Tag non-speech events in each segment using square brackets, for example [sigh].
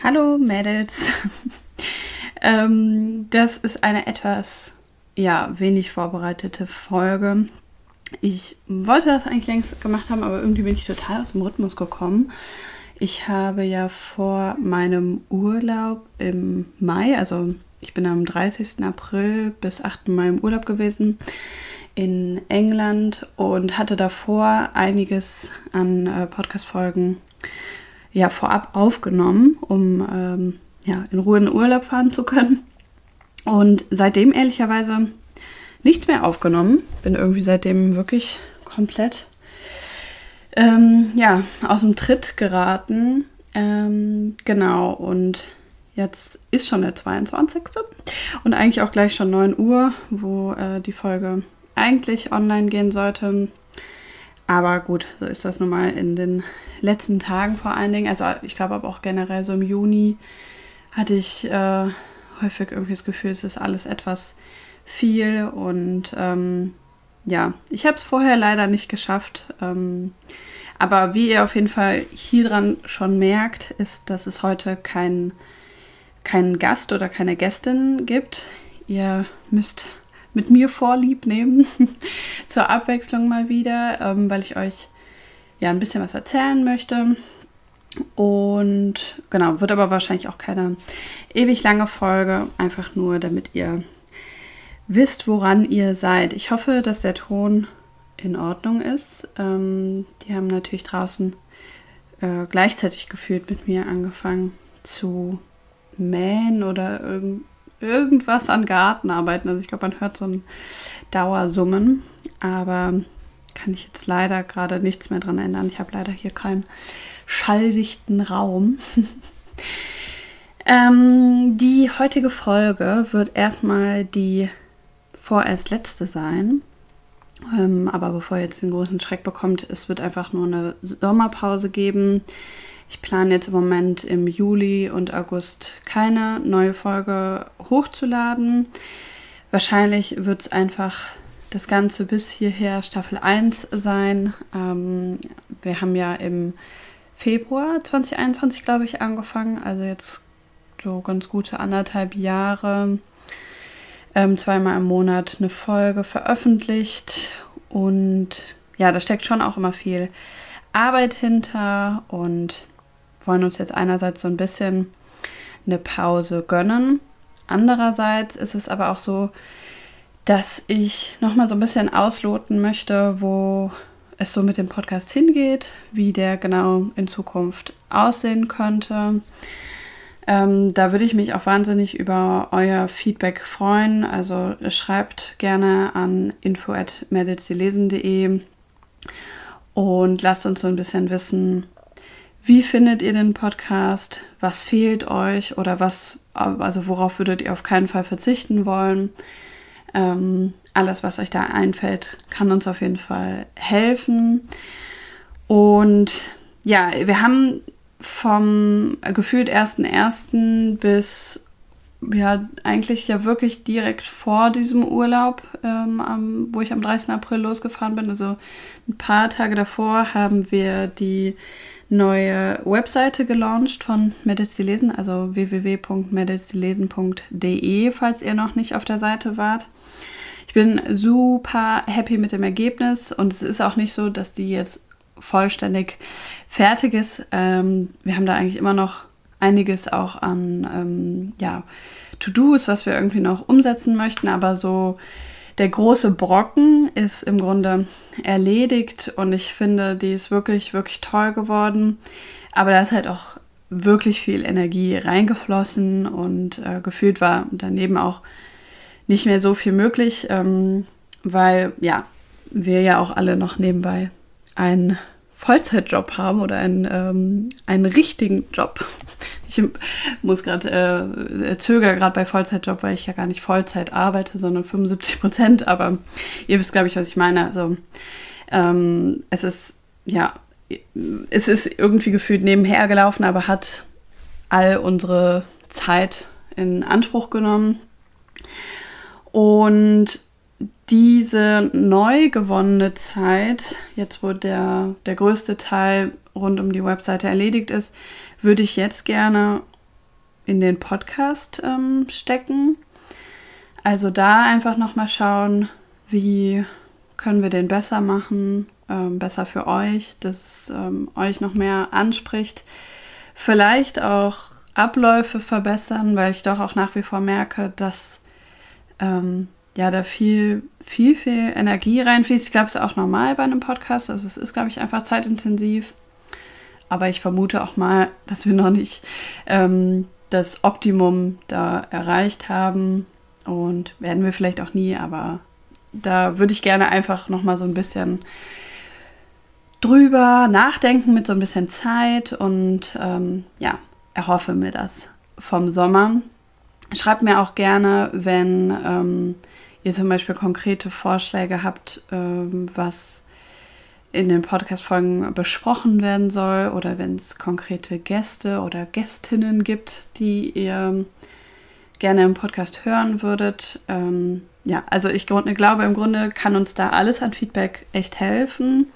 Hallo Mädels. [laughs] ähm, das ist eine etwas, ja, wenig vorbereitete Folge. Ich wollte das eigentlich längst gemacht haben, aber irgendwie bin ich total aus dem Rhythmus gekommen. Ich habe ja vor meinem Urlaub im Mai, also ich bin am 30. April bis 8. Mai im Urlaub gewesen in England und hatte davor einiges an äh, Podcast-Folgen ja, vorab aufgenommen, um ähm, ja, in Ruhe in den Urlaub fahren zu können. Und seitdem ehrlicherweise nichts mehr aufgenommen. Bin irgendwie seitdem wirklich komplett ähm, ja, aus dem Tritt geraten. Ähm, genau, und jetzt ist schon der 22. und eigentlich auch gleich schon 9 Uhr, wo äh, die Folge eigentlich online gehen sollte. Aber gut, so ist das nun mal in den letzten Tagen vor allen Dingen. Also ich glaube aber auch generell so im Juni hatte ich äh, häufig irgendwie das Gefühl, es ist alles etwas viel und ähm, ja, ich habe es vorher leider nicht geschafft. Ähm, aber wie ihr auf jeden Fall hier dran schon merkt, ist, dass es heute keinen kein Gast oder keine Gästin gibt. Ihr müsst mit mir Vorlieb nehmen, [laughs] zur Abwechslung mal wieder, ähm, weil ich euch ja ein bisschen was erzählen möchte. Und genau, wird aber wahrscheinlich auch keine ewig lange Folge, einfach nur damit ihr wisst, woran ihr seid. Ich hoffe, dass der Ton in Ordnung ist. Ähm, die haben natürlich draußen äh, gleichzeitig gefühlt mit mir angefangen zu mähen oder irgend, irgendwas an Gartenarbeiten. Also ich glaube, man hört so ein Dauersummen, aber kann ich jetzt leider gerade nichts mehr dran ändern. Ich habe leider hier keinen schalldichten Raum. [laughs] ähm, die heutige Folge wird erstmal die vorerst letzte sein. Ähm, aber bevor ihr jetzt den großen Schreck bekommt, es wird einfach nur eine Sommerpause geben. Ich plane jetzt im Moment im Juli und August keine neue Folge hochzuladen. Wahrscheinlich wird es einfach das Ganze bis hierher Staffel 1 sein. Ähm, wir haben ja im Februar 2021, glaube ich, angefangen. Also jetzt so ganz gute anderthalb Jahre. Ähm, zweimal im Monat eine Folge veröffentlicht. Und ja, da steckt schon auch immer viel Arbeit hinter und wollen uns jetzt einerseits so ein bisschen eine Pause gönnen. Andererseits ist es aber auch so, dass ich nochmal so ein bisschen ausloten möchte, wo es so mit dem Podcast hingeht, wie der genau in Zukunft aussehen könnte. Ähm, da würde ich mich auch wahnsinnig über euer Feedback freuen. Also schreibt gerne an info.meditsilesen.de und lasst uns so ein bisschen wissen, wie findet ihr den Podcast? Was fehlt euch oder was, also worauf würdet ihr auf keinen Fall verzichten wollen? Ähm, alles, was euch da einfällt, kann uns auf jeden Fall helfen. Und ja, wir haben vom gefühlt 1.1. bis ja, eigentlich ja wirklich direkt vor diesem Urlaub, ähm, am, wo ich am 30. April losgefahren bin, also ein paar Tage davor, haben wir die neue Webseite gelauncht von Medizilesen, also www.medizilesen.de, falls ihr noch nicht auf der Seite wart. Ich bin super happy mit dem Ergebnis und es ist auch nicht so, dass die jetzt vollständig fertig ist. Ähm, wir haben da eigentlich immer noch einiges auch an ähm, ja, To-Dos, was wir irgendwie noch umsetzen möchten, aber so der große Brocken ist im Grunde erledigt und ich finde, die ist wirklich, wirklich toll geworden. Aber da ist halt auch wirklich viel Energie reingeflossen und äh, gefühlt war daneben auch nicht mehr so viel möglich, ähm, weil ja, wir ja auch alle noch nebenbei einen Vollzeitjob haben oder einen, ähm, einen richtigen Job. Ich muss gerade äh, zögere gerade bei Vollzeitjob, weil ich ja gar nicht Vollzeit arbeite, sondern 75 Prozent. Aber ihr wisst, glaube ich, was ich meine. Also ähm, es ist ja, es ist irgendwie gefühlt nebenher gelaufen, aber hat all unsere Zeit in Anspruch genommen. Und diese neu gewonnene Zeit, jetzt wo der, der größte Teil rund um die Webseite erledigt ist, würde ich jetzt gerne in den Podcast ähm, stecken. Also da einfach nochmal schauen, wie können wir den besser machen, ähm, besser für euch, dass es ähm, euch noch mehr anspricht. Vielleicht auch Abläufe verbessern, weil ich doch auch nach wie vor merke, dass ähm, ja da viel, viel, viel Energie reinfließt. Ich glaube, es ist auch normal bei einem Podcast. Also es ist, glaube ich, einfach zeitintensiv. Aber ich vermute auch mal, dass wir noch nicht ähm, das Optimum da erreicht haben. Und werden wir vielleicht auch nie, aber da würde ich gerne einfach noch mal so ein bisschen drüber nachdenken mit so ein bisschen Zeit und ähm, ja, erhoffe mir das vom Sommer. Schreibt mir auch gerne, wenn ähm, ihr zum Beispiel konkrete Vorschläge habt, ähm, was in den Podcast-Folgen besprochen werden soll oder wenn es konkrete Gäste oder Gästinnen gibt, die ihr gerne im Podcast hören würdet. Ähm, ja, also ich glaube, im Grunde kann uns da alles an Feedback echt helfen,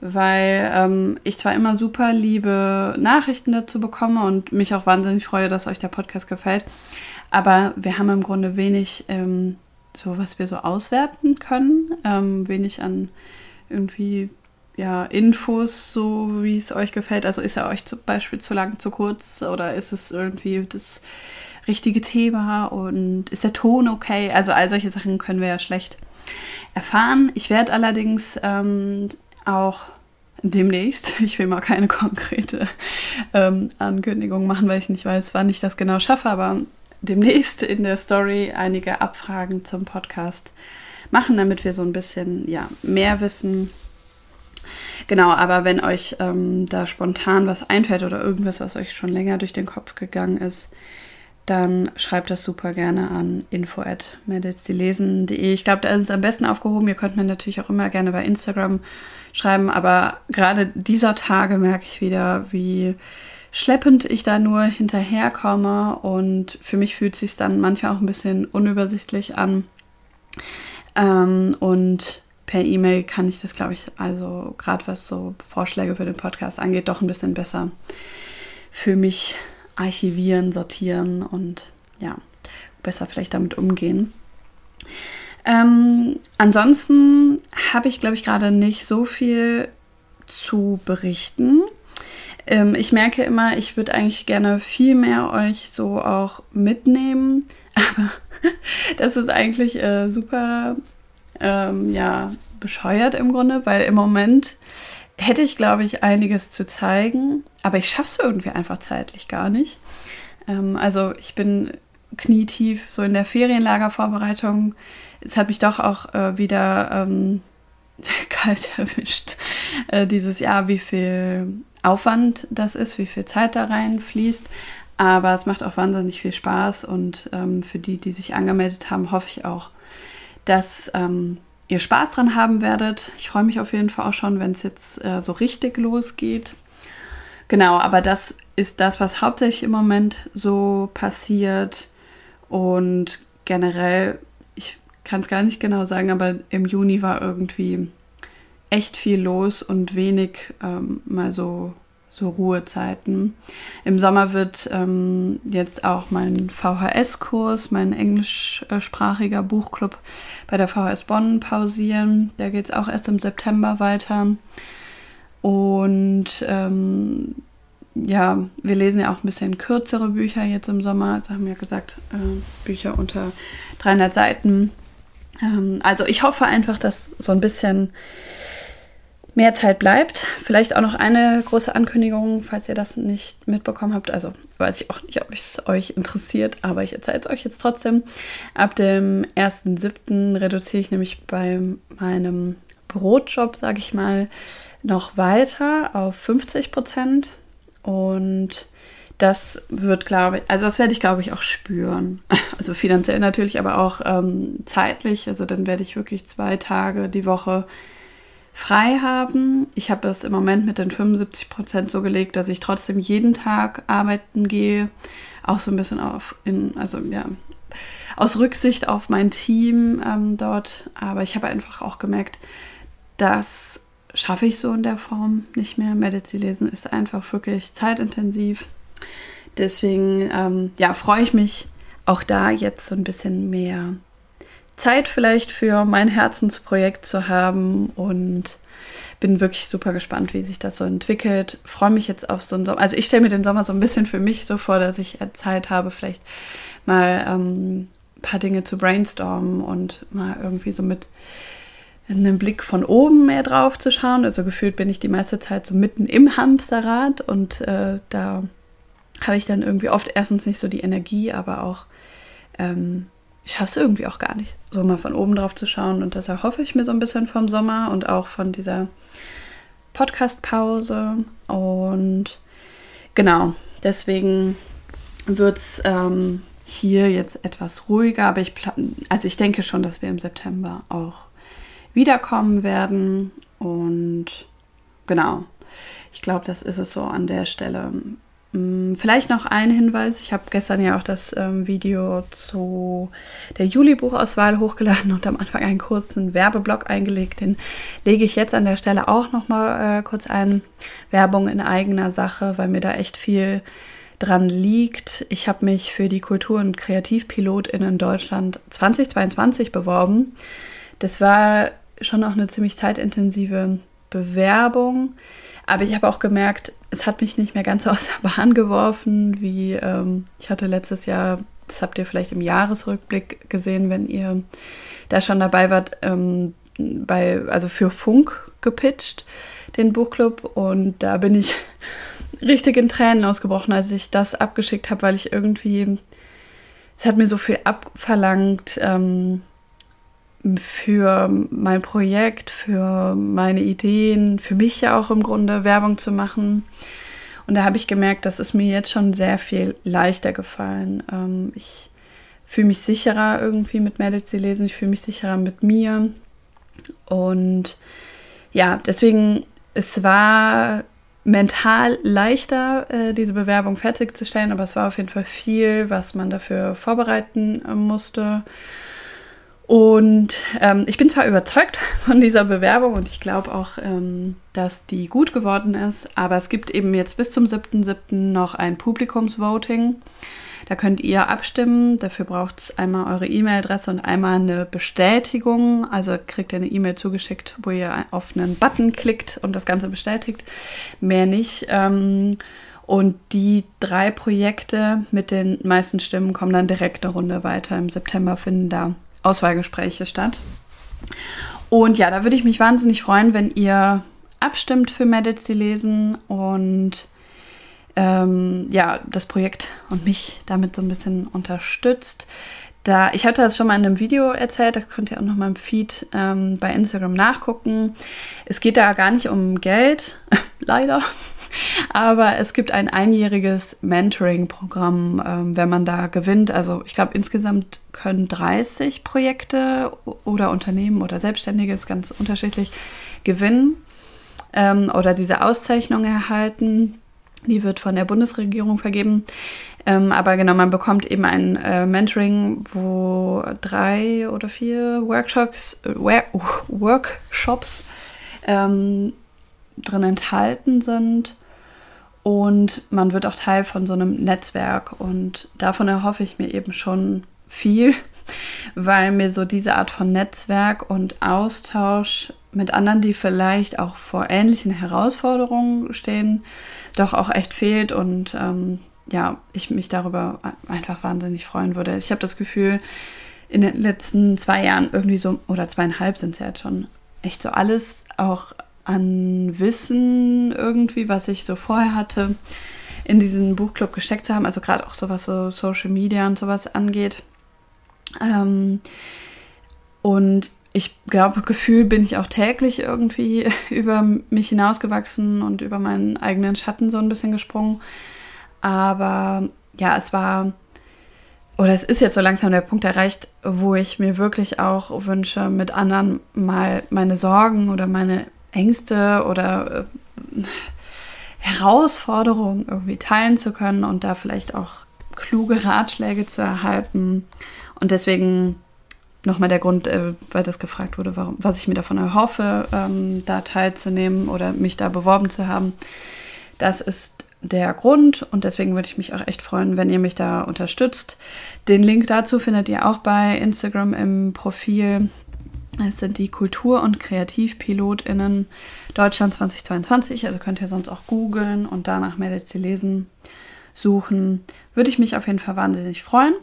weil ähm, ich zwar immer super liebe Nachrichten dazu bekomme und mich auch wahnsinnig freue, dass euch der Podcast gefällt, aber wir haben im Grunde wenig, ähm, so was wir so auswerten können, ähm, wenig an irgendwie ja, Infos, so wie es euch gefällt. Also ist er euch zum Beispiel zu lang, zu kurz oder ist es irgendwie das richtige Thema und ist der Ton okay? Also all solche Sachen können wir ja schlecht erfahren. Ich werde allerdings ähm, auch demnächst, [laughs] ich will mal keine konkrete ähm, Ankündigung machen, weil ich nicht weiß, wann ich das genau schaffe, aber demnächst in der Story einige Abfragen zum Podcast machen, damit wir so ein bisschen ja, mehr wissen. Genau, aber wenn euch ähm, da spontan was einfällt oder irgendwas, was euch schon länger durch den Kopf gegangen ist, dann schreibt das super gerne an info@mädelsdielesen.de. Ich glaube, da ist es am besten aufgehoben. Ihr könnt mir natürlich auch immer gerne bei Instagram schreiben, aber gerade dieser Tage merke ich wieder, wie schleppend ich da nur hinterherkomme und für mich fühlt es sich dann manchmal auch ein bisschen unübersichtlich an. Ähm, und per E-Mail kann ich das, glaube ich, also gerade was so Vorschläge für den Podcast angeht, doch ein bisschen besser für mich archivieren, sortieren und ja, besser vielleicht damit umgehen. Ähm, ansonsten habe ich, glaube ich, gerade nicht so viel zu berichten. Ähm, ich merke immer, ich würde eigentlich gerne viel mehr euch so auch mitnehmen, [laughs] aber das ist eigentlich äh, super, ähm, ja, bescheuert im Grunde, weil im Moment hätte ich, glaube ich, einiges zu zeigen, aber ich schaffe es irgendwie einfach zeitlich gar nicht. Ähm, also ich bin knietief so in der Ferienlagervorbereitung. Es hat mich doch auch äh, wieder ähm, [laughs] kalt erwischt äh, dieses Jahr, wie viel Aufwand das ist, wie viel Zeit da reinfließt. Aber es macht auch wahnsinnig viel Spaß und ähm, für die, die sich angemeldet haben, hoffe ich auch, dass ähm, ihr Spaß dran haben werdet. Ich freue mich auf jeden Fall auch schon, wenn es jetzt äh, so richtig losgeht. Genau, aber das ist das, was hauptsächlich im Moment so passiert. Und generell, ich kann es gar nicht genau sagen, aber im Juni war irgendwie echt viel los und wenig ähm, mal so so Ruhezeiten. Im Sommer wird ähm, jetzt auch mein VHS-Kurs, mein englischsprachiger Buchclub bei der VHS Bonn pausieren. Da geht es auch erst im September weiter. Und ähm, ja, wir lesen ja auch ein bisschen kürzere Bücher jetzt im Sommer. Also haben wir ja gesagt, äh, Bücher unter 300 Seiten. Ähm, also ich hoffe einfach, dass so ein bisschen mehr Zeit bleibt. Vielleicht auch noch eine große Ankündigung, falls ihr das nicht mitbekommen habt. Also weiß ich auch nicht, ob es euch interessiert, aber ich erzähle es euch jetzt trotzdem. Ab dem 1.7. reduziere ich nämlich bei meinem Brotjob, sage ich mal, noch weiter auf 50 Prozent. Und das wird, glaube ich, also das werde ich, glaube ich, auch spüren. [laughs] Also finanziell natürlich, aber auch ähm, zeitlich. Also dann werde ich wirklich zwei Tage die Woche frei haben. Ich habe es im Moment mit den 75 Prozent so gelegt, dass ich trotzdem jeden Tag arbeiten gehe. Auch so ein bisschen auf, in, also ja, aus Rücksicht auf mein Team ähm, dort. Aber ich habe einfach auch gemerkt, das schaffe ich so in der Form nicht mehr. Medizin lesen ist einfach wirklich zeitintensiv. Deswegen ähm, ja, freue ich mich auch da jetzt so ein bisschen mehr Zeit vielleicht für mein Herzensprojekt zu haben und bin wirklich super gespannt, wie sich das so entwickelt. Freue mich jetzt auf so einen Sommer. Also ich stelle mir den Sommer so ein bisschen für mich so vor, dass ich Zeit habe, vielleicht mal ähm, ein paar Dinge zu brainstormen und mal irgendwie so mit einem Blick von oben mehr drauf zu schauen. Also gefühlt bin ich die meiste Zeit so mitten im Hamsterrad und äh, da habe ich dann irgendwie oft erstens nicht so die Energie, aber auch ähm, ich schaffe es irgendwie auch gar nicht, so mal von oben drauf zu schauen. Und das erhoffe ich mir so ein bisschen vom Sommer und auch von dieser Podcast-Pause. Und genau, deswegen wird es ähm, hier jetzt etwas ruhiger. Aber ich, also ich denke schon, dass wir im September auch wiederkommen werden. Und genau, ich glaube, das ist es so an der Stelle. Mm, vielleicht noch ein Hinweis. Ich habe gestern ja auch das ähm, Video zu der Juli-Buchauswahl hochgeladen und am Anfang einen kurzen Werbeblock eingelegt. Den lege ich jetzt an der Stelle auch noch mal äh, kurz ein. Werbung in eigener Sache, weil mir da echt viel dran liegt. Ich habe mich für die Kultur- und KreativpilotInnen in Deutschland 2022 beworben. Das war schon auch eine ziemlich zeitintensive Bewerbung. Aber ich habe auch gemerkt, es hat mich nicht mehr ganz so [laughs] aus der Bahn geworfen, wie ähm, ich hatte letztes Jahr, das habt ihr vielleicht im Jahresrückblick gesehen, wenn ihr da schon dabei wart, ähm, bei, also für Funk gepitcht, den Buchclub. Und da bin ich [laughs] richtig in Tränen ausgebrochen, als ich das abgeschickt habe, weil ich irgendwie, es hat mir so viel abverlangt, ähm, für mein Projekt, für meine Ideen, für mich ja auch im Grunde Werbung zu machen. Und da habe ich gemerkt, das ist mir jetzt schon sehr viel leichter gefallen. Ähm, ich fühle mich sicherer irgendwie mit Medici lesen, ich fühle mich sicherer mit mir. Und ja, deswegen, es war mental leichter, äh, diese Bewerbung fertigzustellen, aber es war auf jeden Fall viel, was man dafür vorbereiten äh, musste. Und ähm, ich bin zwar überzeugt [laughs] von dieser Bewerbung und ich glaube auch, ähm, dass die gut geworden ist, aber es gibt eben jetzt bis zum 7.7. noch ein Publikumsvoting. Da könnt ihr abstimmen. Dafür braucht es einmal eure E-Mail-Adresse und einmal eine Bestätigung. Also kriegt ihr eine E-Mail zugeschickt, wo ihr auf einen Button klickt und das Ganze bestätigt. Mehr nicht. Ähm, und die drei Projekte mit den meisten Stimmen kommen dann direkt eine Runde weiter. Im September finden da Auswahlgespräche statt. Und ja, da würde ich mich wahnsinnig freuen, wenn ihr abstimmt für Medici lesen und ähm, ja, das Projekt und mich damit so ein bisschen unterstützt. Da, ich hatte das schon mal in einem Video erzählt, da könnt ihr auch noch mal im Feed ähm, bei Instagram nachgucken. Es geht da gar nicht um Geld, [laughs] leider, aber es gibt ein einjähriges Mentoring-Programm, ähm, wenn man da gewinnt. Also ich glaube, insgesamt können 30 Projekte oder Unternehmen oder Selbstständige, ist ganz unterschiedlich, gewinnen ähm, oder diese Auszeichnung erhalten. Die wird von der Bundesregierung vergeben. Ähm, aber genau, man bekommt eben ein äh, Mentoring, wo drei oder vier Workshops, äh, [laughs] Workshops ähm, drin enthalten sind. Und man wird auch Teil von so einem Netzwerk. Und davon erhoffe ich mir eben schon viel, [laughs] weil mir so diese Art von Netzwerk und Austausch mit anderen, die vielleicht auch vor ähnlichen Herausforderungen stehen, doch auch echt fehlt. Und ähm, ja, ich mich darüber einfach wahnsinnig freuen würde. Ich habe das Gefühl, in den letzten zwei Jahren irgendwie so, oder zweieinhalb sind es ja jetzt schon, echt so alles auch an Wissen irgendwie, was ich so vorher hatte, in diesen Buchclub gesteckt zu haben. Also gerade auch so was so Social Media und sowas angeht. Ähm, und ich glaube, Gefühl bin ich auch täglich irgendwie [laughs] über mich hinausgewachsen und über meinen eigenen Schatten so ein bisschen gesprungen. Aber ja, es war, oder es ist jetzt so langsam der Punkt erreicht, wo ich mir wirklich auch wünsche, mit anderen mal meine Sorgen oder meine Ängste oder äh, Herausforderungen irgendwie teilen zu können und da vielleicht auch kluge Ratschläge zu erhalten. Und deswegen nochmal der Grund, äh, weil das gefragt wurde, warum, was ich mir davon erhoffe, ähm, da teilzunehmen oder mich da beworben zu haben. Das ist der Grund und deswegen würde ich mich auch echt freuen, wenn ihr mich da unterstützt. Den Link dazu findet ihr auch bei Instagram im Profil. Es sind die Kultur- und KreativpilotInnen Deutschland 2022. Also könnt ihr sonst auch googeln und danach meldet sie lesen suchen. Würde ich mich auf jeden Fall wahnsinnig freuen.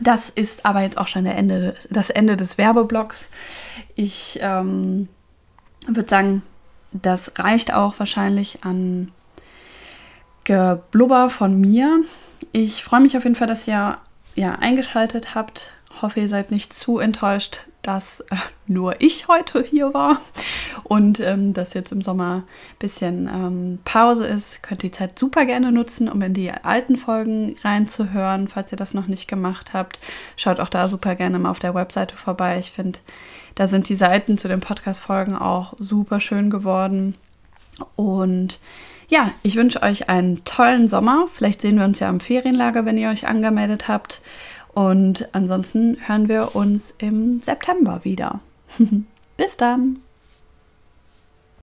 Das ist aber jetzt auch schon der Ende, das Ende des Werbeblocks. Ich ähm, würde sagen, das reicht auch wahrscheinlich an Geblubber von mir. Ich freue mich auf jeden Fall, dass ihr ja, eingeschaltet habt. Hoffe, ihr seid nicht zu enttäuscht, dass äh, nur ich heute hier war und ähm, dass jetzt im Sommer ein bisschen ähm, Pause ist. Könnt die Zeit super gerne nutzen, um in die alten Folgen reinzuhören, falls ihr das noch nicht gemacht habt. Schaut auch da super gerne mal auf der Webseite vorbei. Ich finde, da sind die Seiten zu den Podcast-Folgen auch super schön geworden. Und ja, ich wünsche euch einen tollen Sommer. Vielleicht sehen wir uns ja im Ferienlager, wenn ihr euch angemeldet habt. Und ansonsten hören wir uns im September wieder. [laughs] Bis dann!